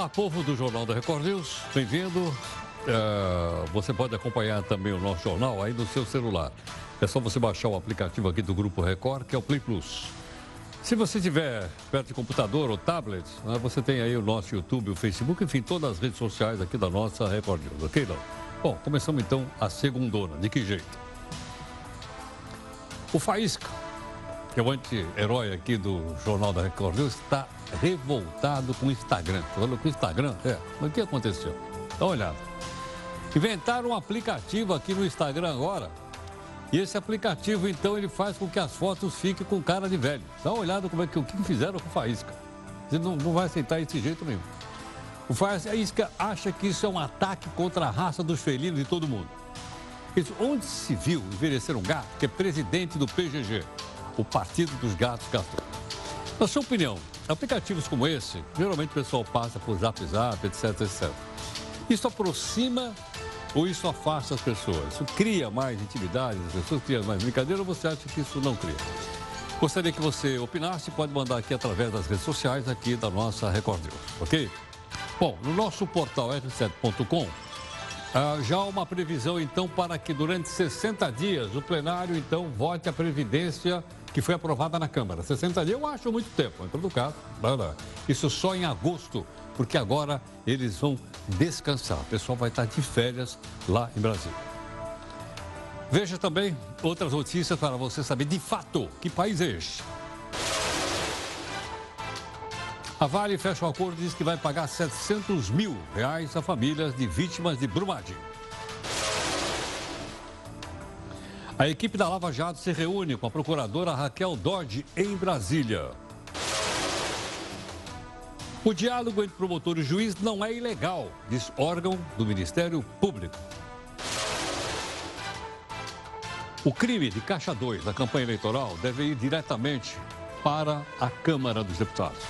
Olá, povo do Jornal da Record News, bem-vindo. Uh, você pode acompanhar também o nosso jornal aí no seu celular. É só você baixar o aplicativo aqui do Grupo Record, que é o Play Plus. Se você estiver perto de computador ou tablet, né, você tem aí o nosso YouTube, o Facebook, enfim, todas as redes sociais aqui da nossa Record News, ok, não? Bom, começamos então a segundona. De que jeito? O Faísca, que é o anti-herói aqui do Jornal da Record News, está revoltado com o Instagram. Falou com o Instagram? É. Mas o que aconteceu? Dá uma olhada. Inventaram um aplicativo aqui no Instagram agora. E esse aplicativo, então, ele faz com que as fotos fiquem com cara de velho. Dá uma olhada como é que, o que fizeram com o Faísca. Você não, não vai aceitar esse jeito nenhum. O Faísca acha que isso é um ataque contra a raça dos felinos de todo mundo. Isso, onde se viu envelhecer um gato que é presidente do PGG, o Partido dos Gatos Gastou? Na sua opinião, aplicativos como esse, geralmente o pessoal passa por zap zap, etc, etc. Isso aproxima ou isso afasta as pessoas? Isso cria mais intimidade as pessoas, cria mais brincadeira ou você acha que isso não cria? Gostaria que você opinasse, pode mandar aqui através das redes sociais aqui da nossa Record News, ok? Bom, no nosso portal r7.com, ah, já há uma previsão então para que durante 60 dias o plenário então vote a Previdência que foi aprovada na Câmara. 60 dias eu acho muito tempo, em todo caso. Isso só em agosto, porque agora eles vão descansar. O pessoal vai estar de férias lá em Brasília. Veja também outras notícias para você saber de fato que país é este. A Vale fecha um acordo e diz que vai pagar 700 mil reais a famílias de vítimas de Brumadinho. A equipe da Lava Jato se reúne com a procuradora Raquel Dodge em Brasília. O diálogo entre promotor e juiz não é ilegal, diz órgão do Ministério Público. O crime de caixa 2 da campanha eleitoral deve ir diretamente para a Câmara dos Deputados.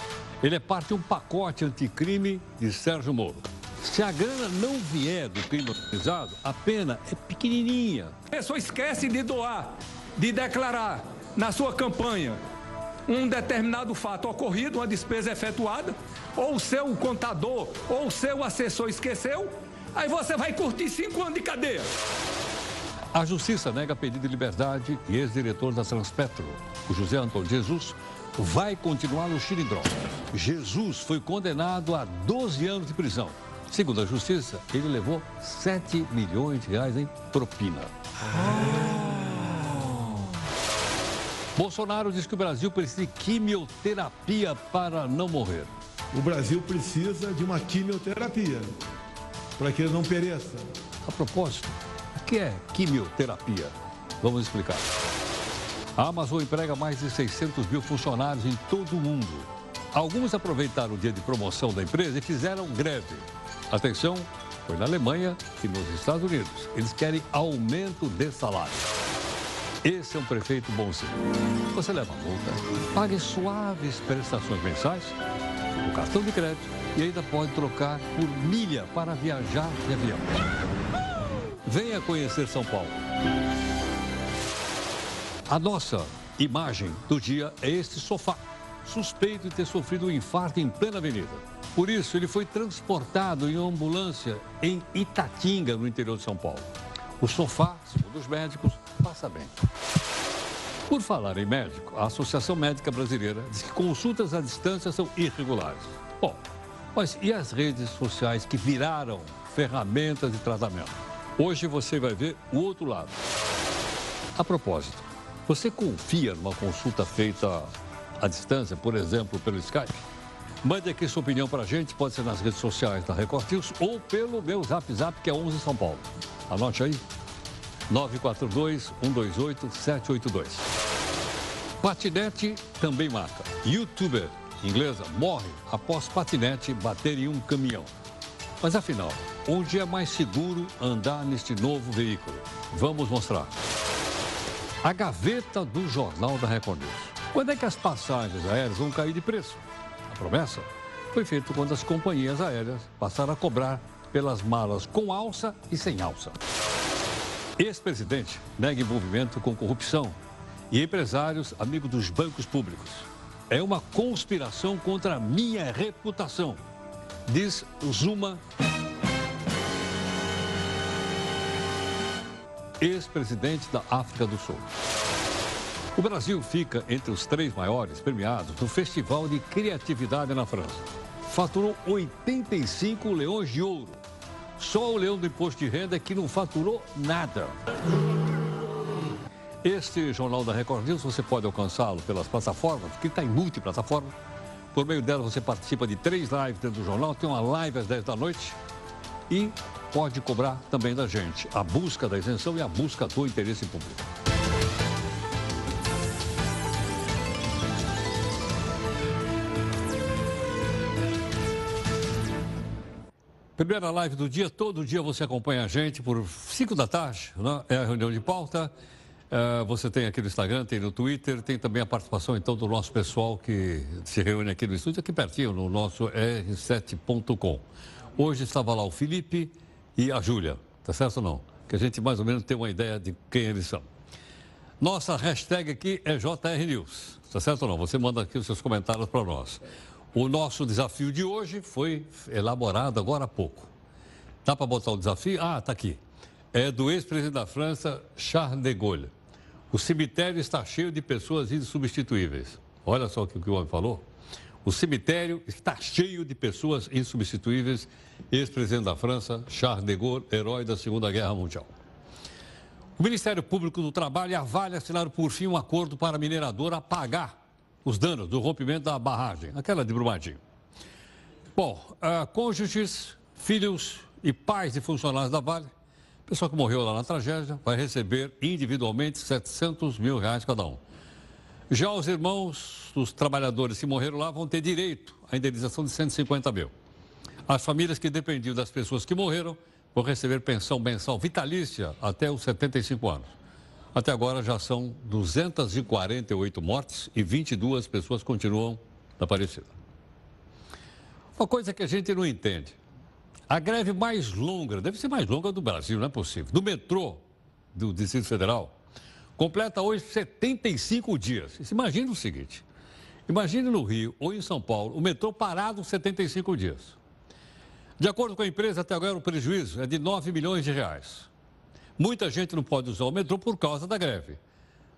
Ele é parte de um pacote anticrime de Sérgio Moro. Se a grana não vier do crime organizado, a pena é pequenininha. A pessoa esquece de doar, de declarar na sua campanha um determinado fato ocorrido, uma despesa efetuada, ou o seu contador ou o seu assessor esqueceu, aí você vai curtir cinco anos de cadeia. A Justiça nega pedido de liberdade e ex-diretor da Transpetro, o José Antônio Jesus, vai continuar no Xirindró. Jesus foi condenado a 12 anos de prisão. Segundo a Justiça, ele levou 7 milhões de reais em propina. Bolsonaro diz que o Brasil precisa de quimioterapia para não morrer. O Brasil precisa de uma quimioterapia para que ele não pereça. A propósito, o que é quimioterapia? Vamos explicar. A Amazon emprega mais de 600 mil funcionários em todo o mundo. Alguns aproveitaram o dia de promoção da empresa e fizeram greve. Atenção, foi na Alemanha e nos Estados Unidos. Eles querem aumento de salário. Esse é um prefeito bonzinho. Você leva multa, pague suaves prestações mensais, o cartão de crédito e ainda pode trocar por milha para viajar de avião. Venha conhecer São Paulo. A nossa imagem do dia é este sofá, suspeito de ter sofrido um infarto em plena avenida. Por isso, ele foi transportado em uma ambulância em Itatinga, no interior de São Paulo. O sofá, segundo os médicos, passa bem. Por falar em médico, a Associação Médica Brasileira diz que consultas à distância são irregulares. Bom, mas e as redes sociais que viraram ferramentas de tratamento? Hoje você vai ver o outro lado. A propósito, você confia numa consulta feita à distância, por exemplo, pelo Skype? Mande aqui sua opinião para a gente, pode ser nas redes sociais da Record News ou pelo meu Zap Zap, que é 11 São Paulo. Anote aí, 942-128-782. Patinete também mata. Youtuber inglesa morre após patinete bater em um caminhão. Mas afinal, onde é mais seguro andar neste novo veículo? Vamos mostrar. A gaveta do Jornal da Record News. Quando é que as passagens aéreas vão cair de preço? Promessa foi feita quando as companhias aéreas passaram a cobrar pelas malas com alça e sem alça. Ex-presidente nega envolvimento com corrupção e empresários amigos dos bancos públicos. É uma conspiração contra a minha reputação. diz Zuma, ex-presidente da África do Sul. O Brasil fica entre os três maiores premiados no Festival de Criatividade na França. Faturou 85 leões de ouro. Só o leão do imposto de renda que não faturou nada. Este Jornal da Record News você pode alcançá-lo pelas plataformas, que está em multiplataformas. Por meio dela você participa de três lives dentro do jornal, tem uma live às 10 da noite e pode cobrar também da gente a busca da isenção e a busca do interesse público. Primeira live do dia, todo dia você acompanha a gente por 5 da tarde, né? é a reunião de pauta. Uh, você tem aqui no Instagram, tem no Twitter, tem também a participação então do nosso pessoal que se reúne aqui no estúdio, aqui pertinho, no nosso r7.com. Hoje estava lá o Felipe e a Júlia, tá certo ou não? Que a gente mais ou menos tem uma ideia de quem eles são. Nossa hashtag aqui é JR News, tá certo ou não? Você manda aqui os seus comentários para nós. O nosso desafio de hoje foi elaborado agora há pouco. Dá para botar o desafio? Ah, tá aqui. É do ex-presidente da França, Charles de Gaulle. O cemitério está cheio de pessoas insubstituíveis. Olha só o que o homem falou. O cemitério está cheio de pessoas insubstituíveis. Ex-presidente da França, Charles de Gaulle, herói da Segunda Guerra Mundial. O Ministério Público do Trabalho a Vale assinaram por fim um acordo para a mineradora pagar os danos do rompimento da barragem, aquela de Brumadinho. Bom, uh, cônjuges, filhos e pais de funcionários da Vale pessoa que morreu lá na tragédia vai receber individualmente 700 mil reais cada um. Já os irmãos dos trabalhadores que morreram lá vão ter direito à indenização de 150 mil. As famílias que dependiam das pessoas que morreram vão receber pensão mensal vitalícia até os 75 anos. Até agora já são 248 mortes e 22 pessoas continuam desaparecidas. Uma coisa que a gente não entende. A greve mais longa, deve ser mais longa do Brasil, não é possível. Do metrô do Distrito Federal, completa hoje 75 dias. Imagina o seguinte: imagine no Rio ou em São Paulo, o metrô parado 75 dias. De acordo com a empresa, até agora o prejuízo é de 9 milhões de reais. Muita gente não pode usar o metrô por causa da greve.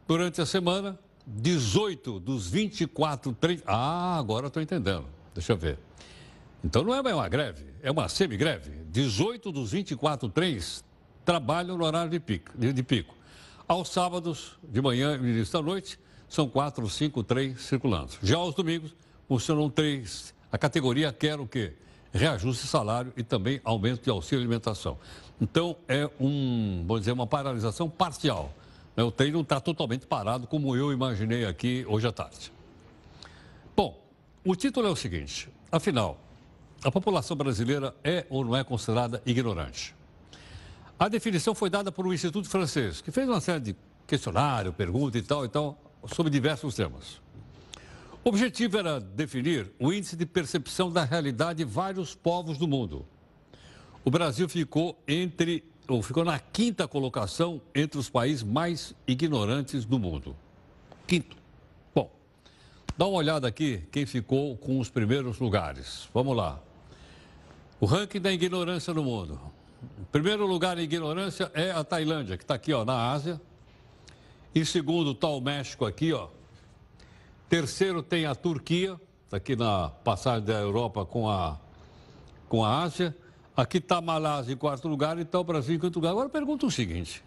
Durante a semana, 18 dos 24 trens. Ah, agora estou entendendo. Deixa eu ver. Então não é uma greve, é uma semigreve. 18 dos 24 trens trabalham no horário de pico. De pico. Aos sábados, de manhã e início da noite, são quatro ou cinco trens circulando. Já aos domingos, funcionam três. A categoria quer o quê? Reajuste salário e também aumento de auxílio alimentação. Então, é um, vou dizer, uma paralisação parcial. Né? O trem não está totalmente parado, como eu imaginei aqui hoje à tarde. Bom, o título é o seguinte: afinal, a população brasileira é ou não é considerada ignorante? A definição foi dada por um instituto francês, que fez uma série de questionário, pergunta e tal e tal, sobre diversos temas. O objetivo era definir o índice de percepção da realidade de vários povos do mundo. O Brasil ficou entre ou ficou na quinta colocação entre os países mais ignorantes do mundo. Quinto. Bom, dá uma olhada aqui quem ficou com os primeiros lugares. Vamos lá. O ranking da ignorância no mundo. Primeiro lugar em ignorância é a Tailândia, que está aqui ó, na Ásia. Em segundo está o México aqui, ó. Terceiro tem a Turquia, está aqui na passagem da Europa com a, com a Ásia. Aqui está Malásia em quarto lugar e está o Brasil em quinto lugar. Agora pergunta o seguinte.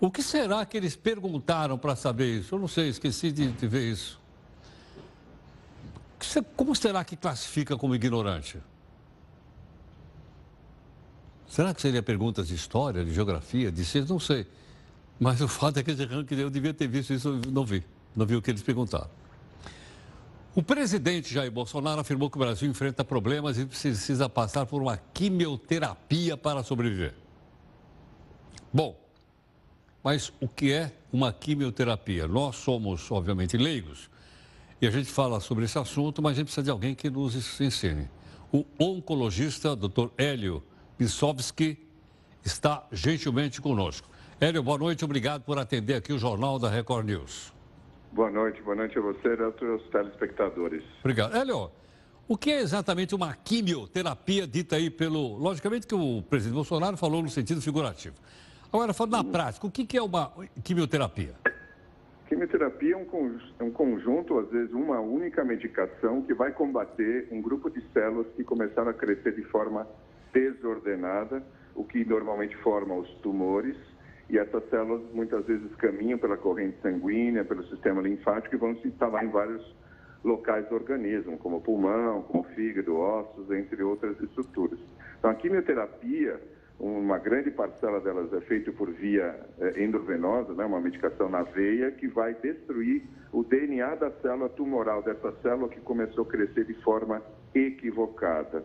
O que será que eles perguntaram para saber isso? Eu não sei, esqueci de, de ver isso. Como será que classifica como ignorante? Será que seria perguntas de história, de geografia, de ciência? Não sei. Mas o fato é que eu devia ter visto isso, não vi. Não vi o que eles perguntaram. O presidente Jair Bolsonaro afirmou que o Brasil enfrenta problemas e precisa passar por uma quimioterapia para sobreviver. Bom, mas o que é uma quimioterapia? Nós somos, obviamente, leigos e a gente fala sobre esse assunto, mas a gente precisa de alguém que nos ensine. O oncologista, Dr. Hélio Pissovski está gentilmente conosco. Hélio, boa noite, obrigado por atender aqui o Jornal da Record News. Boa noite, boa noite a você e a todos os telespectadores. Obrigado. Hélio, O que é exatamente uma quimioterapia dita aí pelo. Logicamente que o presidente Bolsonaro falou no sentido figurativo. Agora, falando na prática, o que é uma quimioterapia? Quimioterapia é um conjunto, às vezes uma única medicação que vai combater um grupo de células que começaram a crescer de forma desordenada, o que normalmente forma os tumores. E essas células muitas vezes caminham pela corrente sanguínea, pelo sistema linfático e vão se instalar em vários locais do organismo, como pulmão, como fígado, ossos, entre outras estruturas. Então, a quimioterapia uma grande parcela delas é feita por via é, endovenosa, né, uma medicação na veia, que vai destruir o DNA da célula tumoral, dessa célula que começou a crescer de forma equivocada.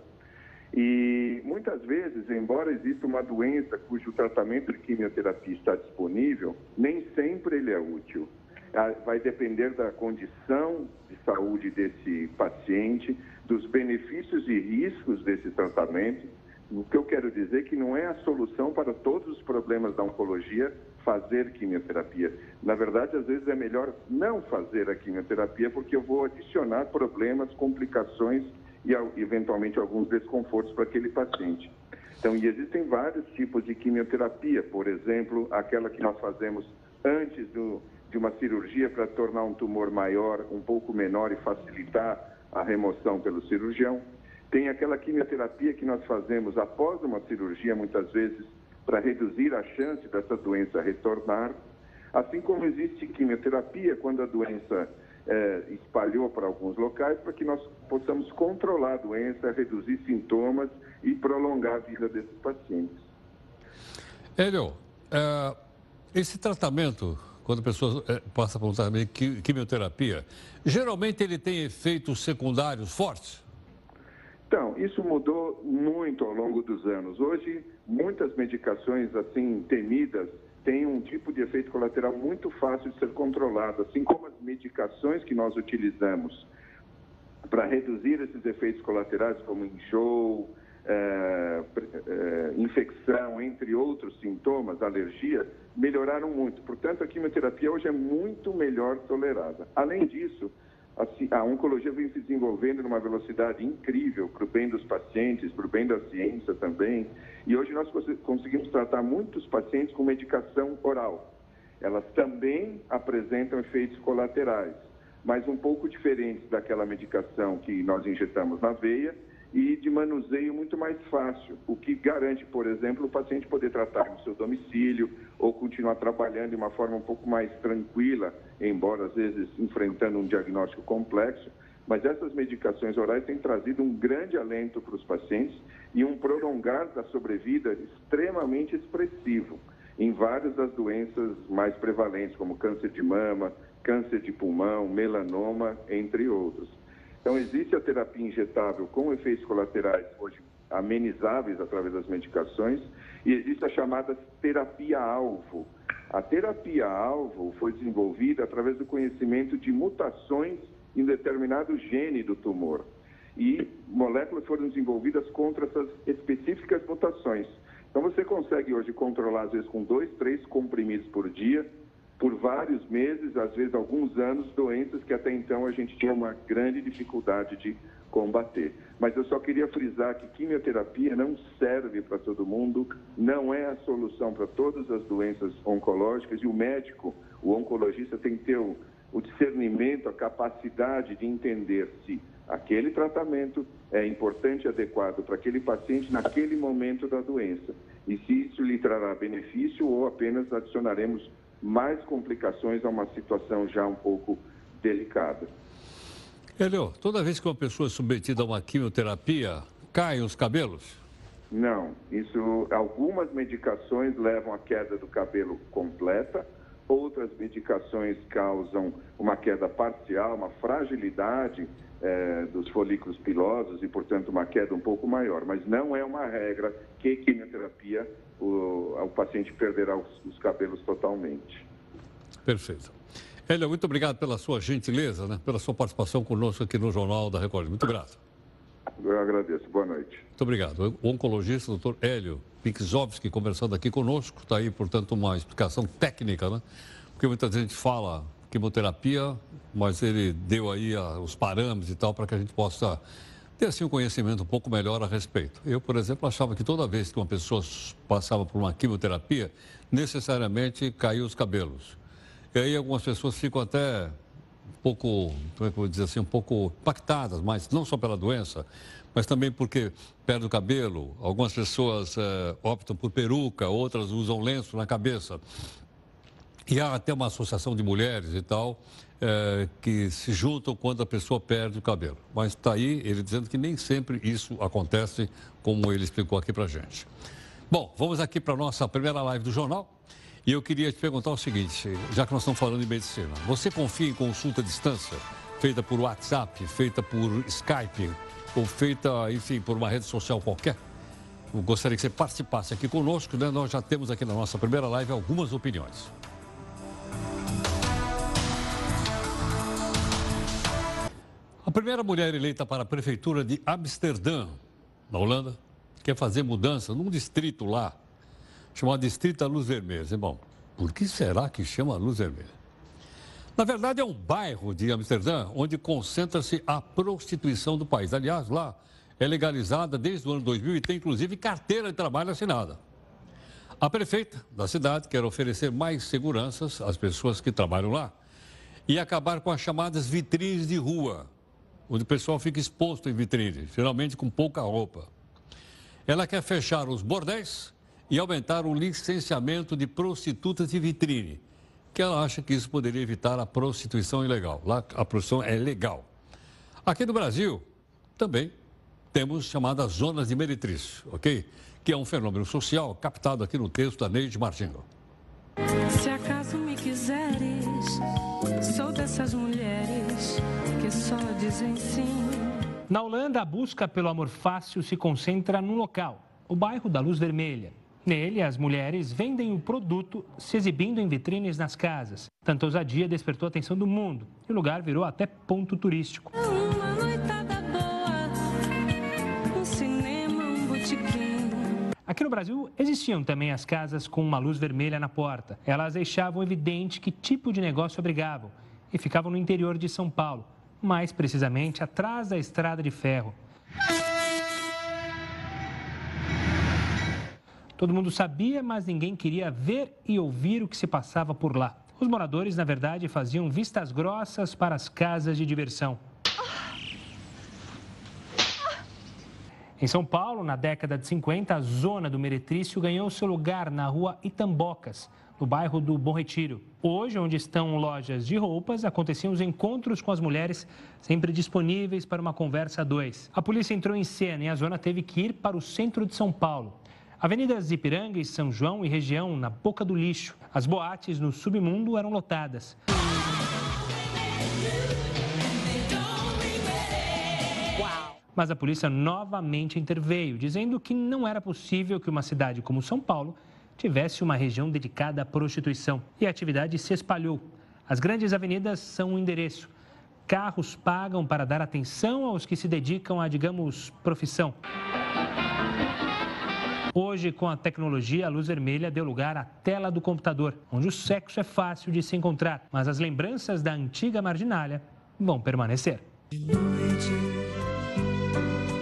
E muitas vezes, embora exista uma doença cujo tratamento de quimioterapia está disponível, nem sempre ele é útil. Ah, vai depender da condição de saúde desse paciente, dos benefícios e riscos desse tratamento o que eu quero dizer é que não é a solução para todos os problemas da oncologia fazer quimioterapia. Na verdade, às vezes é melhor não fazer a quimioterapia porque eu vou adicionar problemas, complicações e eventualmente alguns desconfortos para aquele paciente. Então, e existem vários tipos de quimioterapia, por exemplo, aquela que nós fazemos antes do, de uma cirurgia para tornar um tumor maior, um pouco menor e facilitar a remoção pelo cirurgião. Tem aquela quimioterapia que nós fazemos após uma cirurgia, muitas vezes, para reduzir a chance dessa doença retornar. Assim como existe quimioterapia quando a doença é, espalhou para alguns locais, para que nós possamos controlar a doença, reduzir sintomas e prolongar a vida desses pacientes. Hélio, é, esse tratamento, quando a pessoa é, passa por um tratamento de quimioterapia, geralmente ele tem efeitos secundários fortes? Então, isso mudou muito ao longo dos anos. Hoje, muitas medicações assim temidas têm um tipo de efeito colateral muito fácil de ser controlado, assim como as medicações que nós utilizamos para reduzir esses efeitos colaterais, como enjoo, é, é, infecção, entre outros sintomas, alergia, melhoraram muito. Portanto, a quimioterapia hoje é muito melhor tolerada. Além disso, a, oncologia vem se desenvolvendo numa velocidade incrível para o bem dos pacientes, para o bem da ciência também. E hoje nós conseguimos tratar muitos pacientes com medicação oral. Elas também apresentam efeitos colaterais, mas um pouco diferentes daquela medicação que nós injetamos na veia e de manuseio muito mais fácil, o que garante, por exemplo, o paciente poder tratar no seu domicílio ou continuar trabalhando de uma forma um pouco mais tranquila, embora às vezes enfrentando um diagnóstico complexo. Mas essas medicações orais têm trazido um grande alento para os pacientes e um prolongar da sobrevida extremamente expressivo em várias das doenças mais prevalentes, como câncer de mama, câncer de pulmão, melanoma, entre outros. Então, existe a terapia injetável com efeitos colaterais hoje amenizáveis através das medicações e existe a chamada terapia-alvo. A terapia-alvo foi desenvolvida através do conhecimento de mutações em determinado gene do tumor. E moléculas foram desenvolvidas contra essas específicas mutações. Então, você consegue hoje controlar, às vezes, com dois, três comprimidos por dia, por vários meses, às vezes alguns anos, doenças que até então a gente tinha uma grande dificuldade de combater. Mas eu só queria frisar que quimioterapia não serve para todo mundo, não é a solução para todas as doenças oncológicas e o médico, o oncologista, tem que ter o, o discernimento, a capacidade de entender se aquele tratamento é importante e adequado para aquele paciente naquele momento da doença e se isso lhe trará benefício ou apenas adicionaremos mais complicações a uma situação já um pouco delicada. Helio, toda vez que uma pessoa é submetida a uma quimioterapia, caem os cabelos? Não, isso algumas medicações levam à queda do cabelo completa, outras medicações causam uma queda parcial, uma fragilidade é, dos folículos pilosos e, portanto, uma queda um pouco maior. Mas não é uma regra que quimioterapia o, o paciente perderá os, os, cabelos totalmente. Perfeito. Hélio, muito obrigado pela sua gentileza, né? pela sua participação conosco aqui no Jornal da Record. Muito grato. Eu agradeço. Boa noite. Muito obrigado. O oncologista, doutor Hélio Pixovski, conversando aqui conosco. Está aí, portanto, uma explicação técnica, né? Porque muita gente fala quimioterapia, mas ele deu aí a, os parâmetros e tal para que a gente possa ter assim, um conhecimento um pouco melhor a respeito. Eu, por exemplo, achava que toda vez que uma pessoa passava por uma quimioterapia, necessariamente caíam os cabelos. E aí algumas pessoas ficam até um pouco, como é que eu vou dizer assim, um pouco impactadas, mas não só pela doença, mas também porque perde o cabelo. Algumas pessoas é, optam por peruca, outras usam lenço na cabeça. E há até uma associação de mulheres e tal é, que se juntam quando a pessoa perde o cabelo. Mas está aí ele dizendo que nem sempre isso acontece, como ele explicou aqui para gente. Bom, vamos aqui para a nossa primeira live do jornal. E eu queria te perguntar o seguinte, já que nós estamos falando em medicina, você confia em consulta à distância, feita por WhatsApp, feita por Skype, ou feita, enfim, por uma rede social qualquer? Eu gostaria que você participasse aqui conosco, né? Nós já temos aqui na nossa primeira live algumas opiniões. A primeira mulher eleita para a prefeitura de Amsterdã, na Holanda, quer fazer mudança num distrito lá, chamado Distrito da Luz Vermelha. Bom, por que será que chama Luz Vermelha? Na verdade, é um bairro de Amsterdã onde concentra-se a prostituição do país. Aliás, lá é legalizada desde o ano 2000 e tem inclusive carteira de trabalho assinada. A prefeita da cidade quer oferecer mais seguranças às pessoas que trabalham lá e acabar com as chamadas vitrines de rua, onde o pessoal fica exposto em vitrine, geralmente com pouca roupa. Ela quer fechar os bordéis e aumentar o licenciamento de prostitutas de vitrine, que ela acha que isso poderia evitar a prostituição ilegal. Lá a prostituição é legal. Aqui no Brasil, também temos chamadas zonas de meretrício, ok? Que é um fenômeno social captado aqui no texto da Neide Martinho. Dessas mulheres que só dizem sim. Na Holanda, a busca pelo amor fácil se concentra num local, o bairro da Luz Vermelha. Nele, as mulheres vendem o produto se exibindo em vitrines nas casas. Tanta ousadia despertou a atenção do mundo e o lugar virou até ponto turístico. Uma noitada boa, um cinema, um botequim. Aqui no Brasil existiam também as casas com uma luz vermelha na porta. Elas deixavam evidente que tipo de negócio abrigavam e ficavam no interior de São Paulo, mais precisamente atrás da estrada de ferro. Todo mundo sabia, mas ninguém queria ver e ouvir o que se passava por lá. Os moradores, na verdade, faziam vistas grossas para as casas de diversão. Em São Paulo, na década de 50, a zona do Meretrício ganhou seu lugar na rua Itambocas, no bairro do Bom Retiro. Hoje, onde estão lojas de roupas, aconteciam os encontros com as mulheres, sempre disponíveis para uma conversa a dois. A polícia entrou em cena e a zona teve que ir para o centro de São Paulo. Avenidas Ipiranga e São João e região na boca do lixo. As boates no submundo eram lotadas. Mas a polícia novamente interveio, dizendo que não era possível que uma cidade como São Paulo tivesse uma região dedicada à prostituição. E a atividade se espalhou. As grandes avenidas são um endereço. Carros pagam para dar atenção aos que se dedicam a, digamos, profissão. Hoje, com a tecnologia, a luz vermelha deu lugar à tela do computador, onde o sexo é fácil de se encontrar, mas as lembranças da antiga marginalia vão permanecer. De noite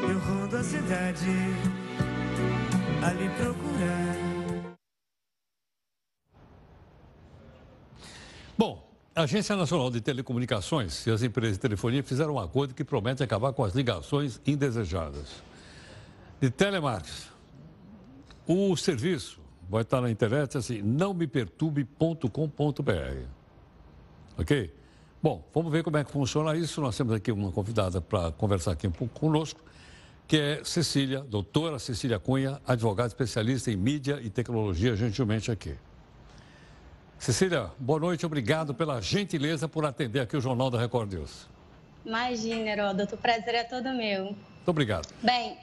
eu rondo a cidade a lhe procurar. Bom, a Agência Nacional de Telecomunicações e as empresas de telefonia fizeram um acordo que promete acabar com as ligações indesejadas. De telemarketing, o serviço vai estar na internet assim, nãomeperturbe.com.br. Ok? Bom, vamos ver como é que funciona isso. Nós temos aqui uma convidada para conversar aqui um pouco conosco, que é Cecília, doutora Cecília Cunha, advogada especialista em mídia e tecnologia, gentilmente aqui. Cecília, boa noite, obrigado pela gentileza por atender aqui o Jornal da Record News. Imagina, Heródoto, o prazer é todo meu. Muito obrigado. Bem,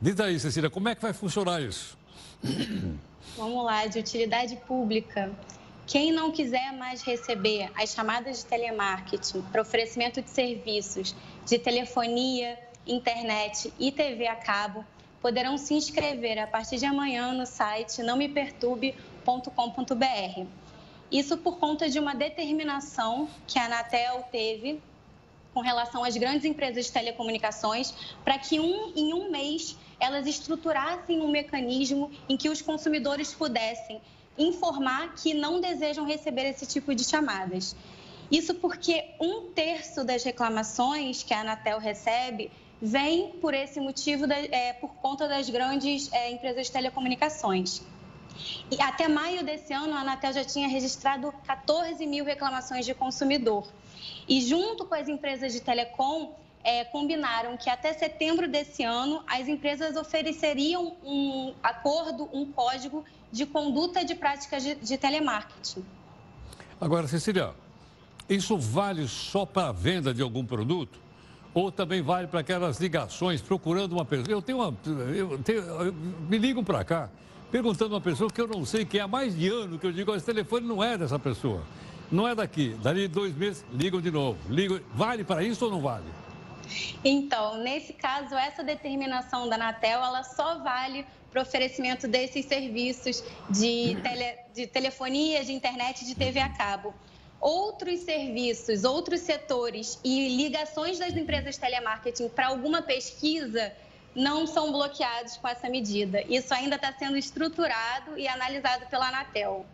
Diz aí, Cecília, como é que vai funcionar isso? vamos lá, de utilidade pública. Quem não quiser mais receber as chamadas de telemarketing para oferecimento de serviços de telefonia, internet e TV a cabo, poderão se inscrever a partir de amanhã no site nãomeperturbe.com.br. Isso por conta de uma determinação que a Anatel teve com relação às grandes empresas de telecomunicações, para que um, em um mês elas estruturassem um mecanismo em que os consumidores pudessem informar que não desejam receber esse tipo de chamadas. Isso porque um terço das reclamações que a Anatel recebe vem por esse motivo, da, é, por conta das grandes é, empresas de telecomunicações. E até maio desse ano, a Anatel já tinha registrado 14 mil reclamações de consumidor. E junto com as empresas de telecom, é, combinaram que até setembro desse ano as empresas ofereceriam um acordo, um código de conduta de práticas de, de telemarketing. Agora, Cecília, isso vale só para a venda de algum produto? Ou também vale para aquelas ligações procurando uma pessoa? Eu tenho uma. Eu tenho, me ligam para cá perguntando uma pessoa que eu não sei que é há mais de ano que eu digo: esse telefone não é dessa pessoa. Não é daqui. Dali dois meses, ligam de novo. Ligam. Vale para isso ou não vale? Então, nesse caso, essa determinação da Anatel, ela só vale para oferecimento desses serviços de, tele, de telefonia, de internet de TV a cabo outros serviços, outros setores e ligações das empresas telemarketing para alguma pesquisa não são bloqueados com essa medida. Isso ainda está sendo estruturado e analisado pela Anatel.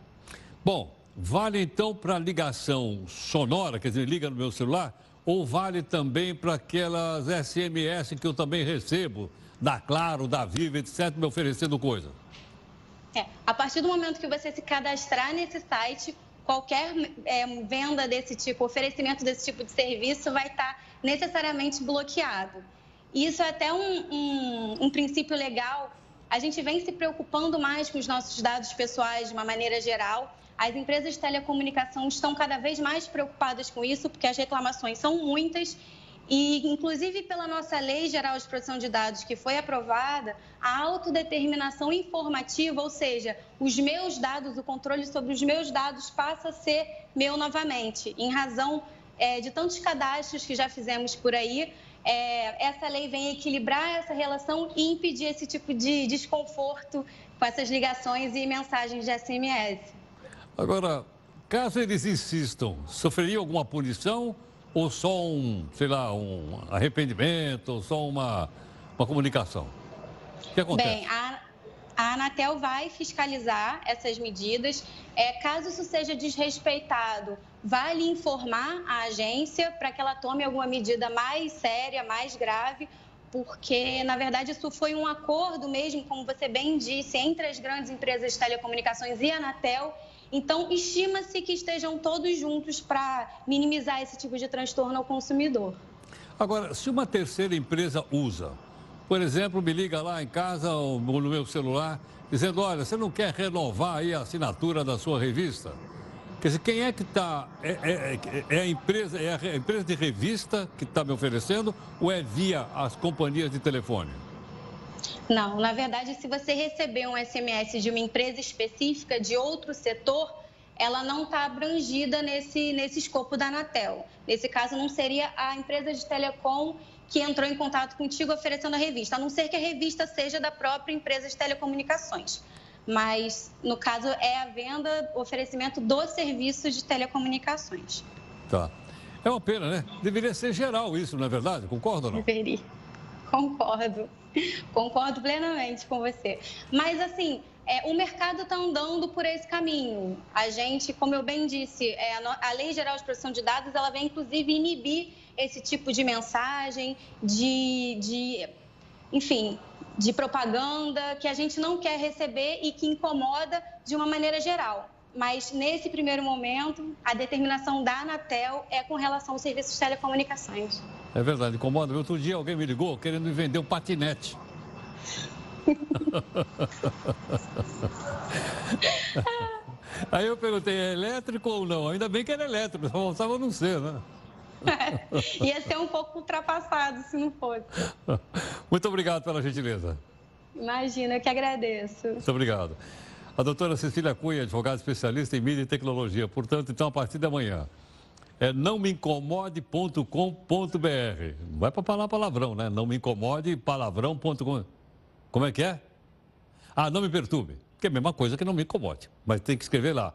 Bom, vale então para ligação sonora, quer dizer, liga no meu celular, ou vale também para aquelas SMS que eu também recebo, da Claro, da Viva, etc., me oferecendo coisa? É, a partir do momento que você se cadastrar nesse site, qualquer é, venda desse tipo, oferecimento desse tipo de serviço vai estar necessariamente bloqueado. Isso é até um, um, um princípio legal. A gente vem se preocupando mais com os nossos dados pessoais de uma maneira geral. As empresas de telecomunicação estão cada vez mais preocupadas com isso, porque as reclamações são muitas e, inclusive, pela nossa Lei Geral de Proteção de Dados, que foi aprovada, a autodeterminação informativa, ou seja, os meus dados, o controle sobre os meus dados passa a ser meu novamente. Em razão é, de tantos cadastros que já fizemos por aí, é, essa lei vem equilibrar essa relação e impedir esse tipo de desconforto com essas ligações e mensagens de SMS. Agora, caso eles insistam, sofreria alguma punição? ou só um, sei lá, um arrependimento, ou só uma, uma comunicação? O que acontece? Bem, a, a Anatel vai fiscalizar essas medidas. É, caso isso seja desrespeitado, vale informar a agência para que ela tome alguma medida mais séria, mais grave, porque, na verdade, isso foi um acordo mesmo, como você bem disse, entre as grandes empresas de telecomunicações e a Anatel, então, estima-se que estejam todos juntos para minimizar esse tipo de transtorno ao consumidor. Agora, se uma terceira empresa usa, por exemplo, me liga lá em casa ou no meu celular, dizendo: olha, você não quer renovar aí a assinatura da sua revista? Quer dizer, quem é que está. É, é, é, a empresa, é a empresa de revista que está me oferecendo ou é via as companhias de telefone? Não, na verdade, se você receber um SMS de uma empresa específica, de outro setor, ela não está abrangida nesse, nesse escopo da Anatel. Nesse caso, não seria a empresa de telecom que entrou em contato contigo oferecendo a revista, a não ser que a revista seja da própria empresa de telecomunicações. Mas, no caso, é a venda, oferecimento dos serviços de telecomunicações. Tá. É uma pena, né? Deveria ser geral isso, não é verdade? Concorda ou não? Deveria. Concordo. Concordo plenamente com você. Mas, assim, é, o mercado está andando por esse caminho. A gente, como eu bem disse, é, a, a, Lei Geral de Proteção de Dados, ela vem, inclusive, inibir esse tipo de mensagem, de, de enfim, de propaganda que a gente não quer receber e que incomoda de uma maneira geral. Mas, nesse primeiro momento, a determinação da Anatel é com relação aos serviços de telecomunicações. É verdade, incomoda. Outro dia alguém me ligou querendo me vender um patinete. Aí eu perguntei, é elétrico ou não? Ainda bem que era elétrico, só faltava não ser, né? Ia ser um pouco ultrapassado se não fosse. Muito obrigado pela gentileza. Imagina, eu que agradeço. Muito obrigado. A doutora Cecília Cunha, advogada especialista em mídia e tecnologia. Portanto, então, a partir da manhã, é não me incomode.com.br. Vai para falar palavrão, né? Não me incomode, palavrão.com. Como é que é? Ah, não me perturbe. Que é a mesma coisa que não me incomode. Mas tem que escrever lá.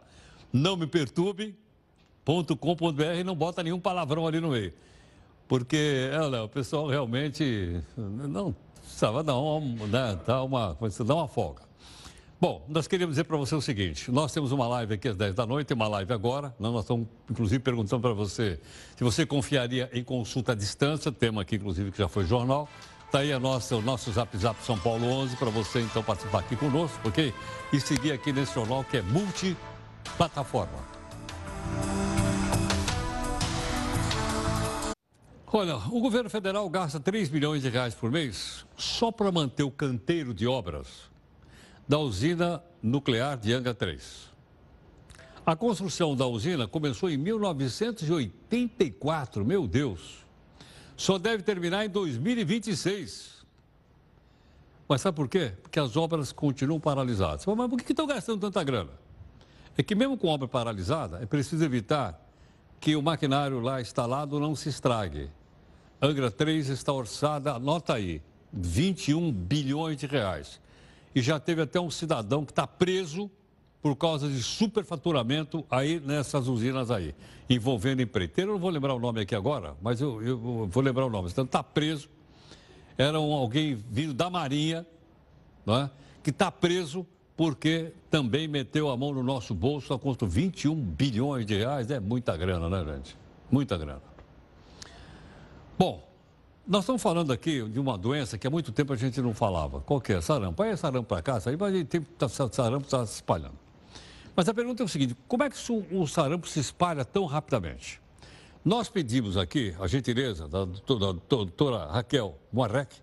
Não me perturbe.com.br e não bota nenhum palavrão ali no meio. Porque olha, o pessoal realmente não precisava dar uma, né, dar uma, dar uma folga. Bom, nós queríamos dizer para você o seguinte: nós temos uma live aqui às 10 da noite, uma live agora. né? Nós estamos, inclusive, perguntando para você se você confiaria em consulta à distância, tema aqui, inclusive, que já foi jornal. Está aí a nossa, o nosso Zap Zap São Paulo 11 para você, então, participar aqui conosco, ok? E seguir aqui nesse jornal que é multiplataforma. Olha, o governo federal gasta 3 milhões de reais por mês só para manter o canteiro de obras da usina nuclear de Anga 3. A construção da usina começou em 1984, meu Deus. Só deve terminar em 2026. Mas sabe por quê? Porque as obras continuam paralisadas. Mas por que estão gastando tanta grana? É que mesmo com obra paralisada, é preciso evitar que o maquinário lá instalado não se estrague. Angra 3 está orçada, anota aí, 21 bilhões de reais. E já teve até um cidadão que está preso por causa de superfaturamento aí nessas usinas aí, envolvendo empreiteiro. Eu não vou lembrar o nome aqui agora, mas eu, eu vou lembrar o nome. Então está preso. Era um, alguém vindo da Marinha, não é? que está preso porque também meteu a mão no nosso bolso a custo 21 bilhões de reais. É muita grana, né, gente? Muita grana. Bom, nós estamos falando aqui de uma doença que há muito tempo a gente não falava. Qual que é? Sarampo. Aí é sarampo para cá, aí mas a gente tem, sarampo está se espalhando. Mas a pergunta é o seguinte, como é que o sarampo se espalha tão rapidamente? Nós pedimos aqui a gentileza da doutora Raquel Moarec.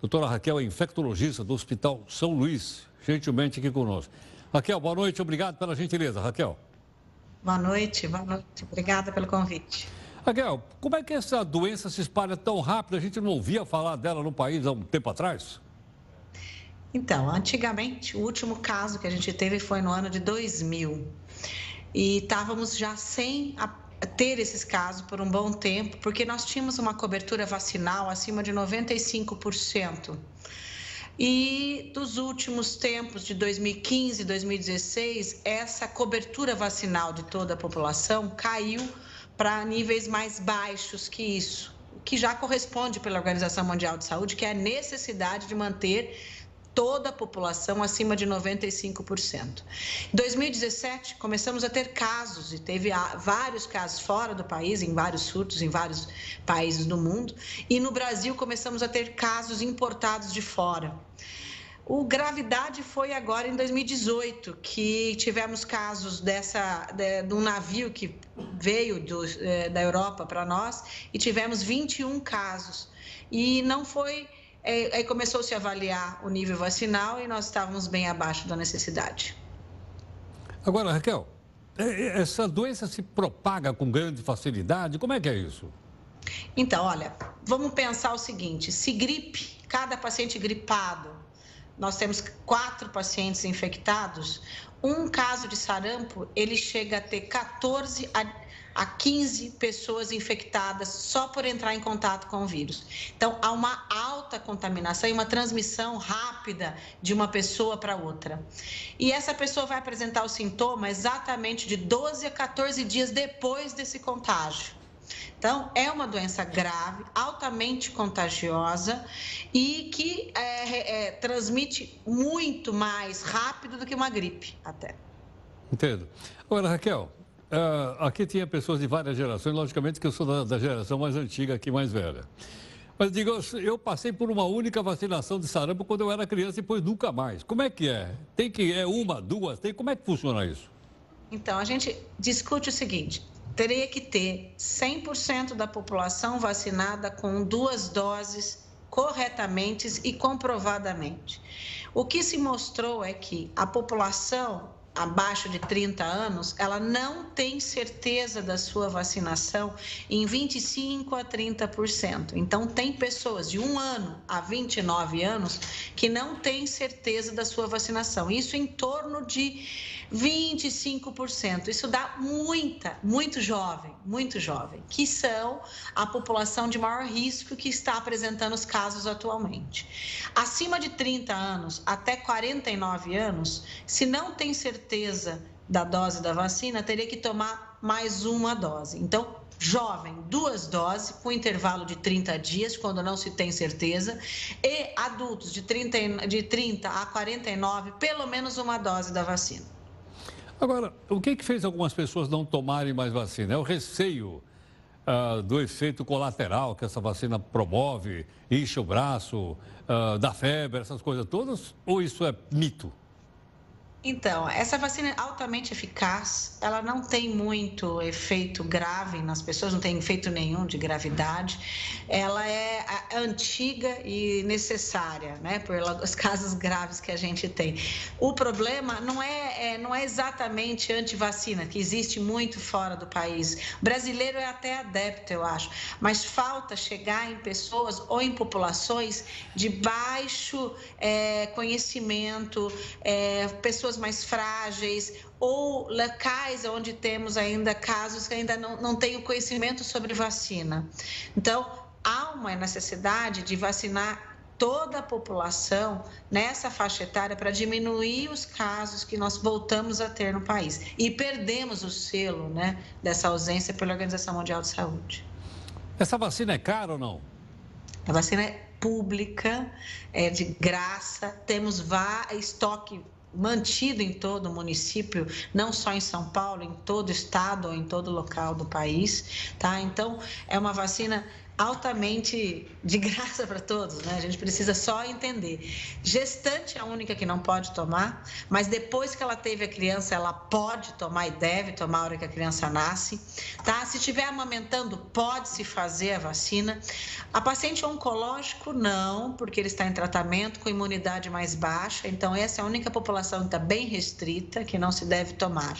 Doutora Raquel é infectologista do Hospital São Luís, gentilmente aqui conosco. Raquel, boa noite, obrigado pela gentileza. Raquel. Boa noite, boa noite. Obrigada pelo convite. Raquel, como é que essa doença se espalha tão rápido? A gente não ouvia falar dela no país há um tempo atrás? Então, antigamente, o último caso que a gente teve foi no ano de 2000. E estávamos já sem a- ter esses casos por um bom tempo, porque nós tínhamos uma cobertura vacinal acima de 95%. E dos últimos tempos, de 2015 e 2016, essa cobertura vacinal de toda a população caiu para níveis mais baixos que isso, que já corresponde pela Organização Mundial de Saúde, que é a necessidade de manter toda a população acima de 95%. Em 2017, começamos a ter casos, e teve ah, vários casos fora do país, em vários surtos, em vários países do mundo, e no Brasil começamos a ter casos importados de fora. O gravidade foi agora em 2018, que tivemos casos dessa, de, de um navio que veio do, eh, da Europa para nós e tivemos 21 casos. E não foi. eh, Aí começou-se a avaliar o nível vacinal e nós estávamos bem abaixo da necessidade. Agora, Raquel, é- é- essa doença se propaga com grande facilidade? Como é que é isso? Então, olha, vamos pensar o seguinte: se gripe, cada paciente gripado, nós temos quatro pacientes infectados, um caso de sarampo, ele chega a ter 14 a, a 15 pessoas infectadas só por entrar em contato com o vírus. Então, há uma alta contaminação e uma transmissão rápida de uma pessoa para outra. E essa pessoa vai apresentar o sintoma exatamente de 12 a 14 dias depois desse contágio. Então, é uma doença grave, altamente contagiosa e que é, é, transmite muito mais rápido do que uma gripe, até. Entendo. Agora, Raquel, ah, aqui tinha pessoas de várias gerações, logicamente que eu sou da, da geração mais antiga aqui, mais velha. Mas digo, eu- eu passei por uma única vacinação de sarampo quando eu era criança e depois nunca mais. Como é que é? Tem que é uma, duas, tem como é que funciona isso? Então, a gente discute o seguinte: teria que ter 100% da população vacinada com duas doses corretamente e comprovadamente. O que se mostrou é que a população abaixo de 30 anos, ela não tem certeza da sua vacinação em 25 a 30%. Então, tem pessoas de um ano a 29 anos que não têm certeza da sua vacinação. Isso em torno de 25%. Isso dá muita, muito jovem, muito jovem, que são a população de maior risco que está apresentando os casos atualmente. Acima de 30 anos até 49 anos, se não tem certeza da dose da vacina, teria que tomar mais uma dose. Então, jovem, duas doses, com intervalo de 30 dias, quando não se tem certeza, e adultos de 30, de 30 a 49, pelo menos uma dose da vacina. Agora, o que, que fez algumas pessoas não tomarem mais vacina? É o receio ah, do efeito colateral que essa vacina promove, incha o braço, ah, dá febre, essas coisas todas? Ou isso é mito? Então, essa vacina é altamente eficaz, ela não tem muito efeito grave nas pessoas, não tem efeito nenhum de gravidade. Ela é antiga e necessária, né, pelos casos graves que a gente tem. O problema não é, é não é exatamente antivacina, que existe muito fora do país. O brasileiro é até adepto, eu acho, mas falta chegar em pessoas ou em populações de baixo é, conhecimento, é, pessoas mais frágeis ou locais onde temos ainda casos que ainda não, não têm o conhecimento sobre vacina. Então, há uma necessidade de vacinar toda a população nessa faixa etária para diminuir os casos que nós voltamos a ter no país. E perdemos o selo né, dessa ausência pela Organização Mundial de Saúde. Essa vacina é cara ou não? A vacina é pública, é de graça, temos estoque mantido em todo o município, não só em São Paulo, em todo o estado ou em todo local do país, tá? Então, é uma vacina altamente de graça para todos, né? A gente precisa só entender. Gestante é a única que não pode tomar, mas depois que ela teve a criança, ela pode tomar e deve tomar a hora que a criança nasce, tá? Se estiver amamentando, pode se fazer a vacina. A paciente oncológico não, porque ele está em tratamento com imunidade mais baixa, então essa é a única população que está bem restrita que não se deve tomar.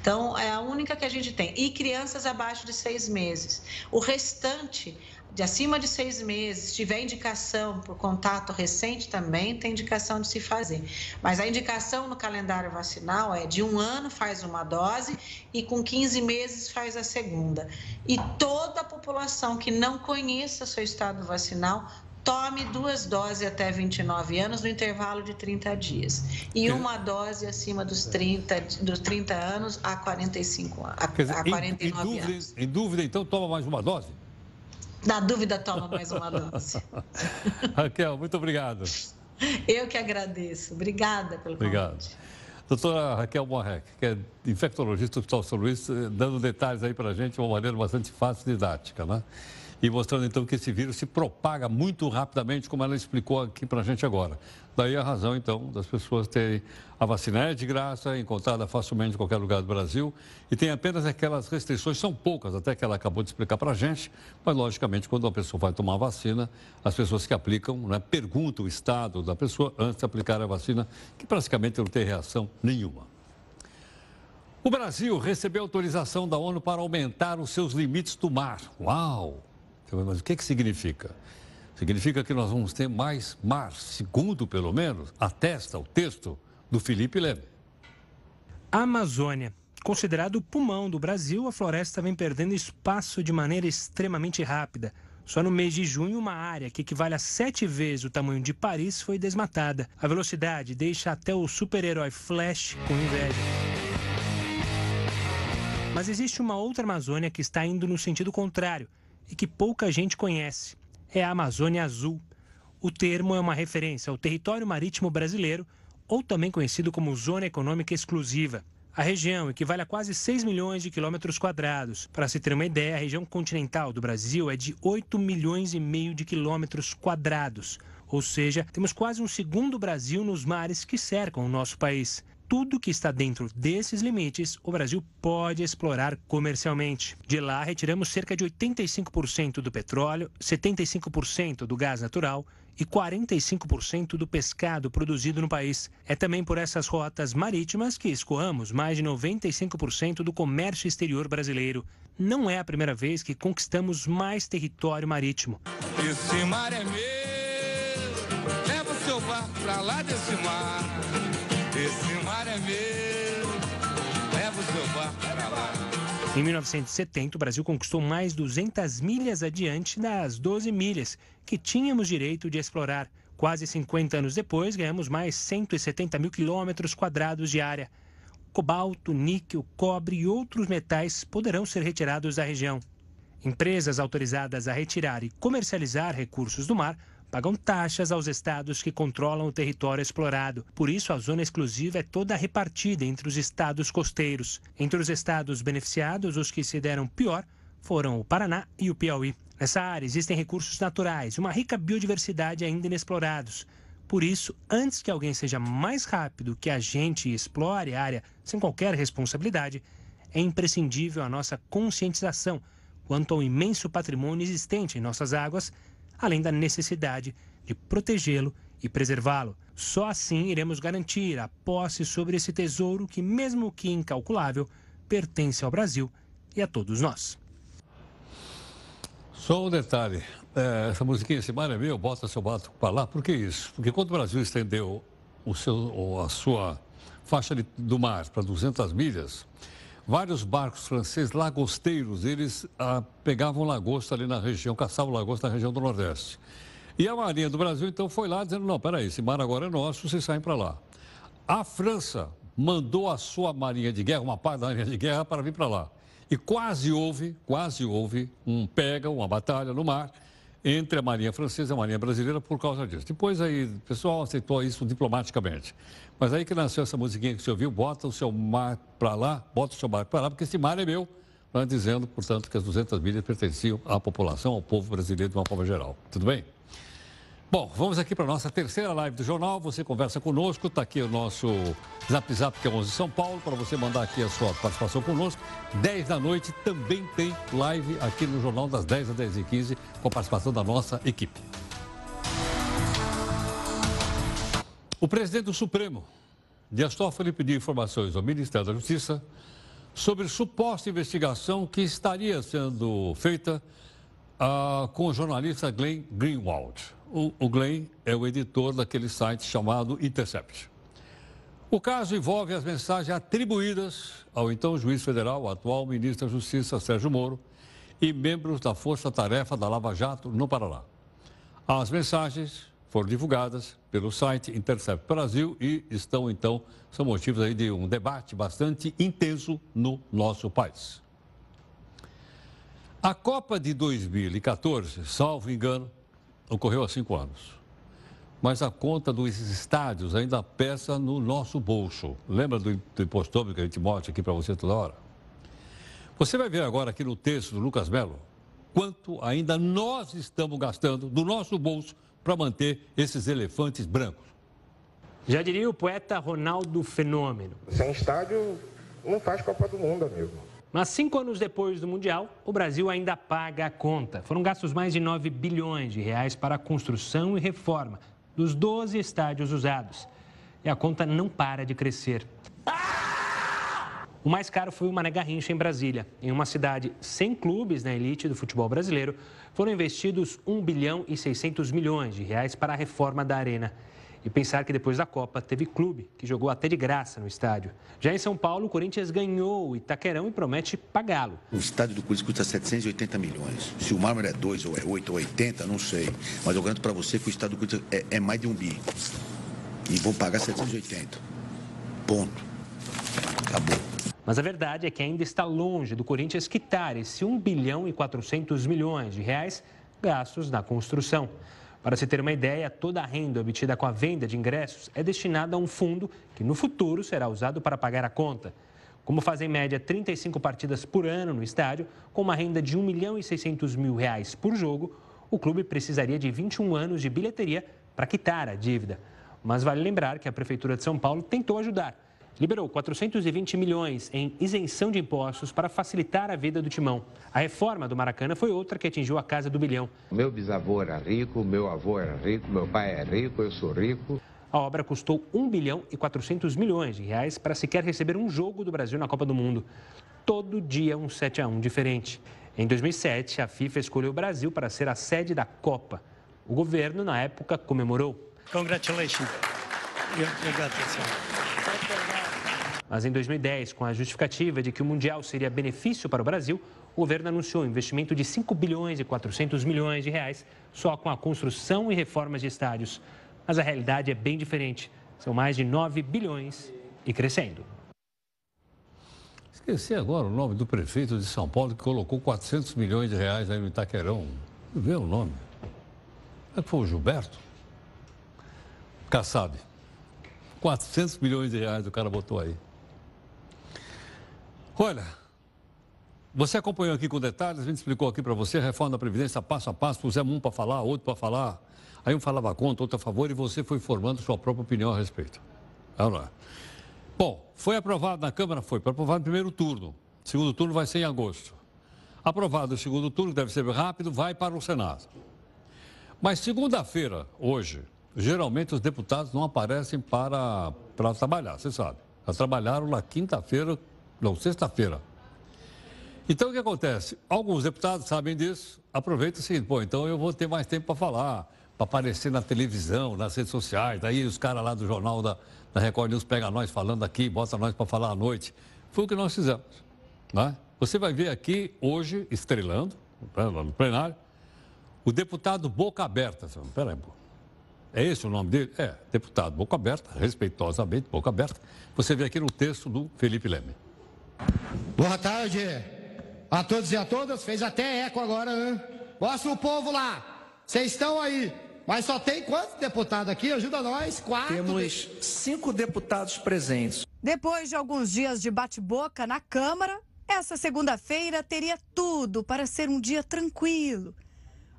Então é a única que a gente tem. E crianças abaixo de seis meses. O restante de acima de seis meses, se tiver indicação por contato recente também, tem indicação de se fazer. Mas a indicação no calendário vacinal é de um ano faz uma dose e com 15 meses faz a segunda. E toda a população que não conheça seu estado vacinal tome duas doses até 29 anos no intervalo de 30 dias. E uma dose acima dos 30, dos 30 anos a 45 a, dizer, a 49 em, em dúvida, anos. Em dúvida, então, toma mais uma dose? Na dúvida, toma mais uma dose. Raquel, muito obrigado. Eu que agradeço. Obrigada pelo Obrigado. convite. Doutora Raquel Morrec, que é infectologista do Hospital São Luís, eh, dando detalhes aí para a gente de uma maneira bastante fácil e didática, né? E mostrando então que esse vírus se propaga muito rapidamente, como ela explicou aqui para a gente agora. Daí a razão, então, das pessoas terem a vacina é de graça, encontrada facilmente em qualquer lugar do Brasil, e tem apenas aquelas restrições, são poucas, até que ela acabou de explicar para a gente, mas logicamente, quando uma pessoa vai tomar a vacina, as pessoas que aplicam né, perguntam o estado da pessoa antes de aplicar a vacina, que praticamente não tem reação nenhuma. O Brasil recebeu autorização da ONU para aumentar os seus limites do mar. Uau! Mas o que, que significa? Significa que nós vamos ter mais mar, segundo pelo menos atesta o texto do Felipe Leme. Amazônia. Considerado o pulmão do Brasil, a floresta vem perdendo espaço de maneira extremamente rápida. Só no mês de junho, uma área que equivale a sete vezes o tamanho de Paris foi desmatada. A velocidade deixa até o super-herói Flash com inveja. Mas existe uma outra Amazônia que está indo no sentido contrário e que pouca gente conhece. É a Amazônia Azul. O termo é uma referência ao território marítimo brasileiro, ou também conhecido como Zona Econômica Exclusiva. A região equivale a quase 6 milhões de quilômetros quadrados. Para se ter uma ideia, a região continental do Brasil é de 8 milhões e meio de quilômetros quadrados. Ou seja, temos quase um segundo Brasil nos mares que cercam o nosso país tudo que está dentro desses limites, o Brasil pode explorar comercialmente. De lá, retiramos cerca de 85% do petróleo, 75% do gás natural e 45% do pescado produzido no país. É também por essas rotas marítimas que escoamos mais de 95% do comércio exterior brasileiro. Não é a primeira vez que conquistamos mais território marítimo. Esse mar é meu, leva o seu barco pra lá desse mar. Em 1970, o Brasil conquistou mais 200 milhas adiante das 12 milhas que tínhamos direito de explorar. Quase 50 anos depois, ganhamos mais 170 mil quilômetros quadrados de área. Cobalto, níquel, cobre e outros metais poderão ser retirados da região. Empresas autorizadas a retirar e comercializar recursos do mar pagam taxas aos estados que controlam o território explorado. Por isso, a zona exclusiva é toda repartida entre os estados costeiros. Entre os estados beneficiados, os que se deram pior foram o Paraná e o Piauí. Nessa área existem recursos naturais uma rica biodiversidade ainda inexplorados. Por isso, antes que alguém seja mais rápido que a gente e explore a área sem qualquer responsabilidade, é imprescindível a nossa conscientização quanto ao imenso patrimônio existente em nossas águas além da necessidade de protegê-lo e preservá-lo. Só assim iremos garantir a posse sobre esse tesouro que, mesmo que incalculável, pertence ao Brasil e a todos nós. Só um detalhe, é, essa musiquinha, esse mar é meu, bota seu bato para lá, por que isso? Porque quando o Brasil estendeu o seu, a sua faixa de, do mar para 200 milhas, vários barcos franceses lagosteiros, eles ah, pegavam lagosta ali na região, caçavam lagosta na região do Nordeste. E a Marinha do Brasil, então, foi lá dizendo, não, peraí, esse mar agora é nosso, vocês saem para lá. A França mandou a sua Marinha de Guerra, uma parte da Marinha de Guerra, para vir para lá. E quase houve, quase houve um pega, uma batalha no mar, entre a Marinha Francesa e a Marinha Brasileira por causa disso. Depois aí, o pessoal aceitou isso diplomaticamente. Mas aí que nasceu essa musiquinha que você ouviu, bota o seu mar para lá, bota o seu mar para lá, porque esse mar é meu, dizendo, portanto, que as 200 milhas pertenciam à população, ao povo brasileiro de uma forma geral. Tudo bem? Bom, vamos aqui para a nossa terceira live do jornal. Você conversa conosco, está aqui o nosso Zap Zap, que é 11 São Paulo, para você mandar aqui a sua participação conosco. 10 da noite também tem live aqui no jornal das 10 às 10 e 15 com a participação da nossa equipe. O presidente do Supremo, Dias Toffoli, pediu informações ao Ministério da Justiça sobre suposta investigação que estaria sendo feita uh, com o jornalista Glenn Greenwald. O, o Glenn é o editor daquele site chamado Intercept. O caso envolve as mensagens atribuídas ao então juiz federal, atual ministro da Justiça, Sérgio Moro, e membros da Força Tarefa da Lava Jato no Paraná. As mensagens foram divulgadas pelo site Intercept Brasil e estão, então, são motivos aí de um debate bastante intenso no nosso país. A Copa de 2014, salvo engano, ocorreu há cinco anos. Mas a conta dos estádios ainda pesa no nosso bolso. Lembra do, do imposto que a gente mostra aqui para você toda hora? Você vai ver agora aqui no texto do Lucas Melo quanto ainda nós estamos gastando do nosso bolso para manter esses elefantes brancos. Já diria o poeta Ronaldo Fenômeno. Sem estádio não faz Copa do Mundo, amigo. Mas cinco anos depois do Mundial, o Brasil ainda paga a conta. Foram gastos mais de 9 bilhões de reais para a construção e reforma dos 12 estádios usados. E a conta não para de crescer. O mais caro foi o Mané Garrincha, em Brasília. Em uma cidade sem clubes na elite do futebol brasileiro, foram investidos 1 bilhão e 600 milhões de reais para a reforma da arena. E pensar que depois da Copa teve clube que jogou até de graça no estádio. Já em São Paulo, o Corinthians ganhou o Itaquerão e promete pagá-lo. O estádio do Corinthians custa 780 milhões. Se o mármore é 2 ou é 8 ou 80, não sei. Mas eu garanto para você que o estádio do Corinthians é, é mais de um bi. E vou pagar 780. Ponto. Acabou. Mas a verdade é que ainda está longe do Corinthians quitar esse 1 bilhão e 400 milhões de reais gastos na construção. Para se ter uma ideia, toda a renda obtida com a venda de ingressos é destinada a um fundo que no futuro será usado para pagar a conta. Como fazem em média 35 partidas por ano no estádio, com uma renda de 1 milhão e 600 mil reais por jogo, o clube precisaria de 21 anos de bilheteria para quitar a dívida. Mas vale lembrar que a Prefeitura de São Paulo tentou ajudar liberou 420 milhões em isenção de impostos para facilitar a vida do timão. A reforma do Maracanã foi outra que atingiu a casa do bilhão. Meu bisavô era rico, meu avô era rico, meu pai é rico, eu sou rico. A obra custou 1 bilhão e 400 milhões de reais para sequer receber um jogo do Brasil na Copa do Mundo. Todo dia um 7 a 1 diferente. Em 2007, a FIFA escolheu o Brasil para ser a sede da Copa. O governo, na época, comemorou. Congratulations. Got this mas em 2010, com a justificativa de que o Mundial seria benefício para o Brasil, o governo anunciou um investimento de 5 bilhões e 400 milhões de reais só com a construção e reformas de estádios. Mas a realidade é bem diferente. São mais de 9 bilhões e crescendo. Esqueci agora o nome do prefeito de São Paulo que colocou 400 milhões de reais aí no Itaquerão. Vê o nome. É que foi o Gilberto? Kassab. 400 milhões de reais o cara botou aí. Olha, você acompanhou aqui com detalhes, a gente explicou aqui para você a reforma da Previdência passo a passo, pusemos um para falar, outro para falar. Aí um falava contra, outro a favor e você foi formando sua própria opinião a respeito. Vamos lá. Bom, foi aprovado na Câmara, foi, foi aprovado no primeiro turno. Segundo turno vai ser em agosto. Aprovado o segundo turno, deve ser rápido, vai para o Senado. Mas segunda-feira, hoje, geralmente os deputados não aparecem para, para trabalhar, você sabe. Já trabalharam na quinta-feira, não, sexta-feira. Então o que acontece? Alguns deputados sabem disso, aproveitam seguinte, pô, então eu vou ter mais tempo para falar, para aparecer na televisão, nas redes sociais, daí os caras lá do jornal da, da Record News pegam nós falando aqui, bota nós para falar à noite. Foi o que nós fizemos. Né? Você vai ver aqui hoje, estrelando, né, no plenário, o deputado Boca Aberta. Peraí, pô. É esse o nome dele? É, deputado Boca Aberta, respeitosamente, Boca Aberta. Você vê aqui no texto do Felipe Leme. Boa tarde a todos e a todas. Fez até eco agora, né? Mostra o povo lá. Vocês estão aí. Mas só tem quantos deputados aqui? Ajuda nós. Quatro. Temos cinco deputados presentes. Depois de alguns dias de bate-boca na Câmara, essa segunda-feira teria tudo para ser um dia tranquilo.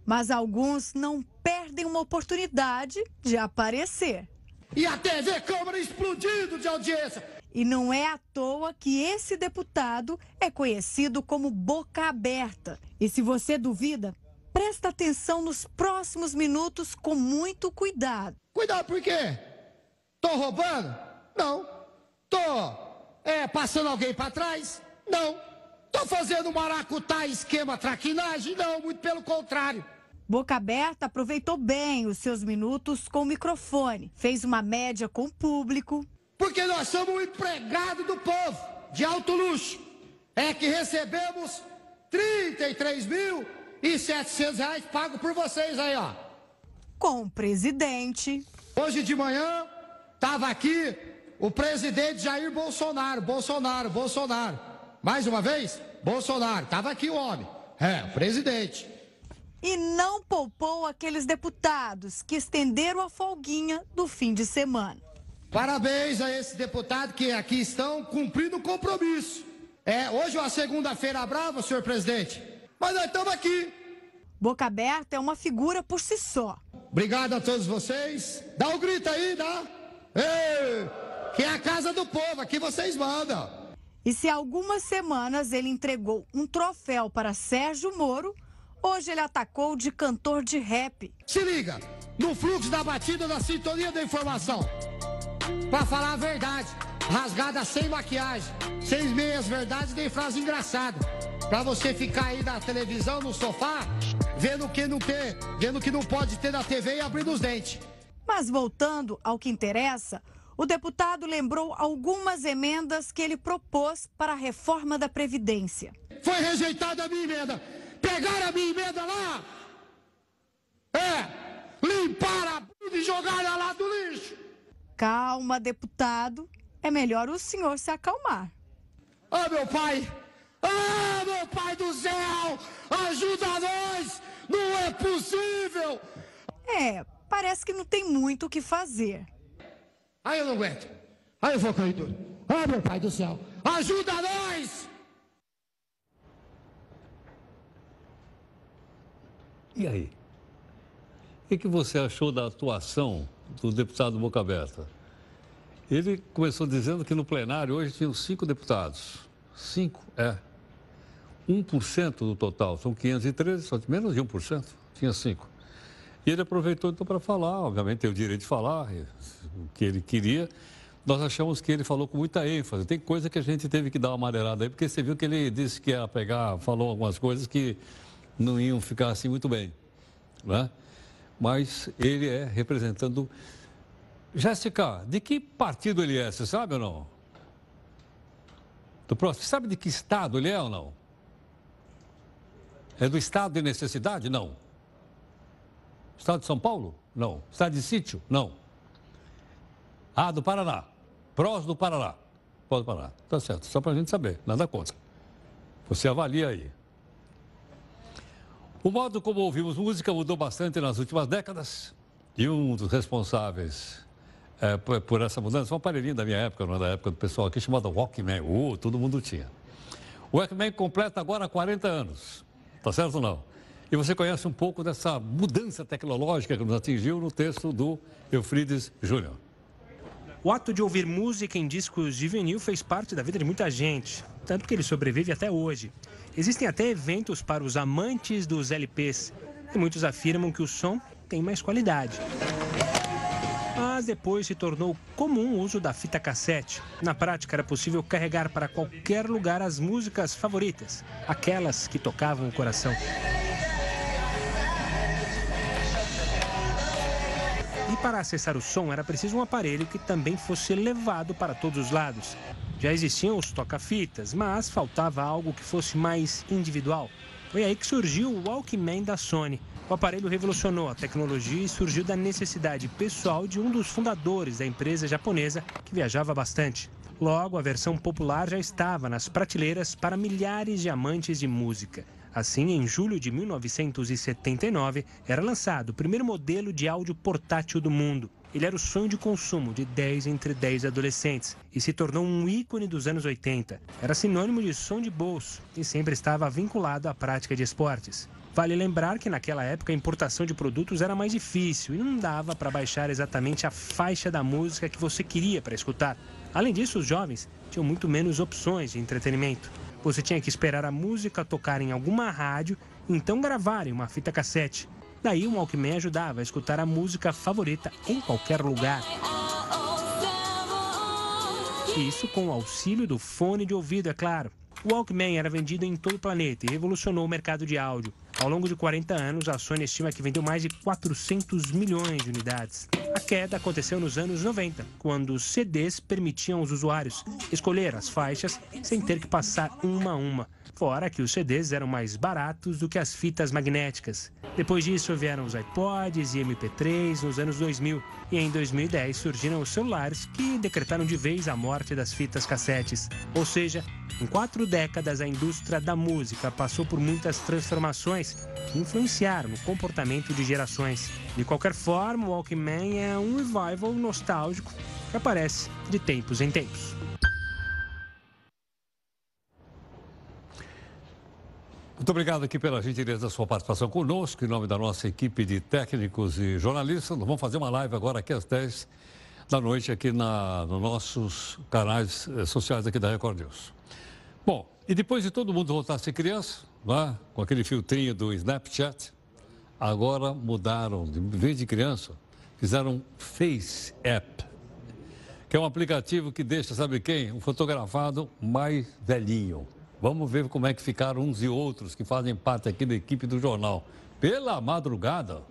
Mas alguns não perdem uma oportunidade de aparecer. E a TV Câmara explodindo de audiência. E não é à toa que esse deputado é conhecido como Boca Aberta. E se você duvida, presta atenção nos próximos minutos com muito cuidado. Cuidado por quê? Tô roubando? Não. Tô é, passando alguém para trás? Não. Tô fazendo maracutá esquema traquinagem? Não, muito pelo contrário. Boca Aberta aproveitou bem os seus minutos com o microfone, fez uma média com o público. Porque nós somos um empregado do povo, de alto luxo. É que recebemos 33 mil e 700 reais pago por vocês aí, ó. Com o presidente. Hoje de manhã, tava aqui o presidente Jair Bolsonaro, Bolsonaro, Bolsonaro. Mais uma vez, Bolsonaro. Tava aqui o homem. É, o presidente. E não poupou aqueles deputados que estenderam a folguinha do fim de semana. Parabéns a esse deputado que aqui estão cumprindo o compromisso. É, hoje é uma segunda-feira brava, senhor presidente. Mas nós estamos aqui. Boca Aberta é uma figura por si só. Obrigado a todos vocês. Dá um grito aí, dá. Ei, que é a casa do povo, aqui vocês mandam. E se há algumas semanas ele entregou um troféu para Sérgio Moro, hoje ele atacou de cantor de rap. Se liga, no fluxo da batida da sintonia da informação. Pra falar a verdade, rasgada sem maquiagem, sem meias verdades nem frase engraçada. Pra você ficar aí na televisão, no sofá, vendo o que não tem, vendo o que não pode ter na TV e abrindo os dentes. Mas voltando ao que interessa, o deputado lembrou algumas emendas que ele propôs para a reforma da Previdência. Foi rejeitada a minha emenda. Pegaram a minha emenda lá. É, limparam a bunda e jogaram lá do lixo. Calma, deputado. É melhor o senhor se acalmar. Ah, meu pai! Ah, meu pai do céu! Ajuda nós! Não é possível! É, parece que não tem muito o que fazer. Aí eu não aguento. Aí eu vou cair tudo. Ah, meu pai do céu! Ajuda nós! E aí? O que, que você achou da atuação do deputado Boca Aberta? Ele começou dizendo que no plenário hoje tinham cinco deputados. Cinco, é. 1% do total, são 513, só menos de 1%, tinha cinco. E ele aproveitou então para falar, obviamente tem o direito de falar o que ele queria. Nós achamos que ele falou com muita ênfase. Tem coisa que a gente teve que dar uma maneirada aí, porque você viu que ele disse que ia pegar, falou algumas coisas que não iam ficar assim muito bem, né? Mas ele é representando. Jéssica, de que partido ele é? Você sabe ou não? Do próximo. Sabe de que estado ele é ou não? É do estado de necessidade? Não. Estado de São Paulo? Não. Estado de sítio? Não. Ah, do Paraná. Prós do Paraná. pode parar. Tá certo, só para a gente saber, nada contra. Você avalia aí. O modo como ouvimos música mudou bastante nas últimas décadas e um dos responsáveis é, por, por essa mudança, um aparelhinho da minha época, não é da época do pessoal aqui, chamado Walkman. Uh, todo mundo tinha. O Walkman completa agora 40 anos. Tá certo ou não? E você conhece um pouco dessa mudança tecnológica que nos atingiu no texto do Eufrides Júnior. O ato de ouvir música em discos de vinil fez parte da vida de muita gente, tanto que ele sobrevive até hoje. Existem até eventos para os amantes dos LPs, e muitos afirmam que o som tem mais qualidade. Mas depois se tornou comum o uso da fita cassete. Na prática, era possível carregar para qualquer lugar as músicas favoritas, aquelas que tocavam o coração. E para acessar o som era preciso um aparelho que também fosse levado para todos os lados. Já existiam os toca-fitas, mas faltava algo que fosse mais individual. Foi aí que surgiu o Walkman da Sony. O aparelho revolucionou a tecnologia e surgiu da necessidade pessoal de um dos fundadores da empresa japonesa que viajava bastante. Logo, a versão popular já estava nas prateleiras para milhares de amantes de música. Assim, em julho de 1979, era lançado o primeiro modelo de áudio portátil do mundo. Ele era o sonho de consumo de 10 entre 10 adolescentes e se tornou um ícone dos anos 80. Era sinônimo de som de bolso e sempre estava vinculado à prática de esportes. Vale lembrar que naquela época a importação de produtos era mais difícil e não dava para baixar exatamente a faixa da música que você queria para escutar. Além disso, os jovens tinham muito menos opções de entretenimento. Você tinha que esperar a música tocar em alguma rádio, então gravar em uma fita cassete. Daí o Walkman ajudava a escutar a música favorita em qualquer lugar. Isso com o auxílio do fone de ouvido, é claro. O Walkman era vendido em todo o planeta e revolucionou o mercado de áudio. Ao longo de 40 anos, a Sony estima que vendeu mais de 400 milhões de unidades. A queda aconteceu nos anos 90, quando os CDs permitiam aos usuários escolher as faixas sem ter que passar uma a uma. Fora que os CDs eram mais baratos do que as fitas magnéticas. Depois disso vieram os iPods e MP3 nos anos 2000. E em 2010 surgiram os celulares que decretaram de vez a morte das fitas cassetes. Ou seja, em quatro décadas a indústria da música passou por muitas transformações que influenciaram no comportamento de gerações. De qualquer forma, o Walkman é um revival nostálgico que aparece de tempos em tempos. Muito obrigado aqui pela gentileza da sua participação conosco, em nome da nossa equipe de técnicos e jornalistas. Nós vamos fazer uma live agora aqui às 10 da noite aqui na, nos nossos canais eh, sociais aqui da Record News. Bom, e depois de todo mundo voltar a ser criança, lá, com aquele filtrinho do Snapchat, agora mudaram, em vez de criança, fizeram Face App, que é um aplicativo que deixa, sabe quem? Um fotografado mais velhinho. Vamos ver como é que ficaram uns e outros que fazem parte aqui da equipe do jornal. Pela madrugada.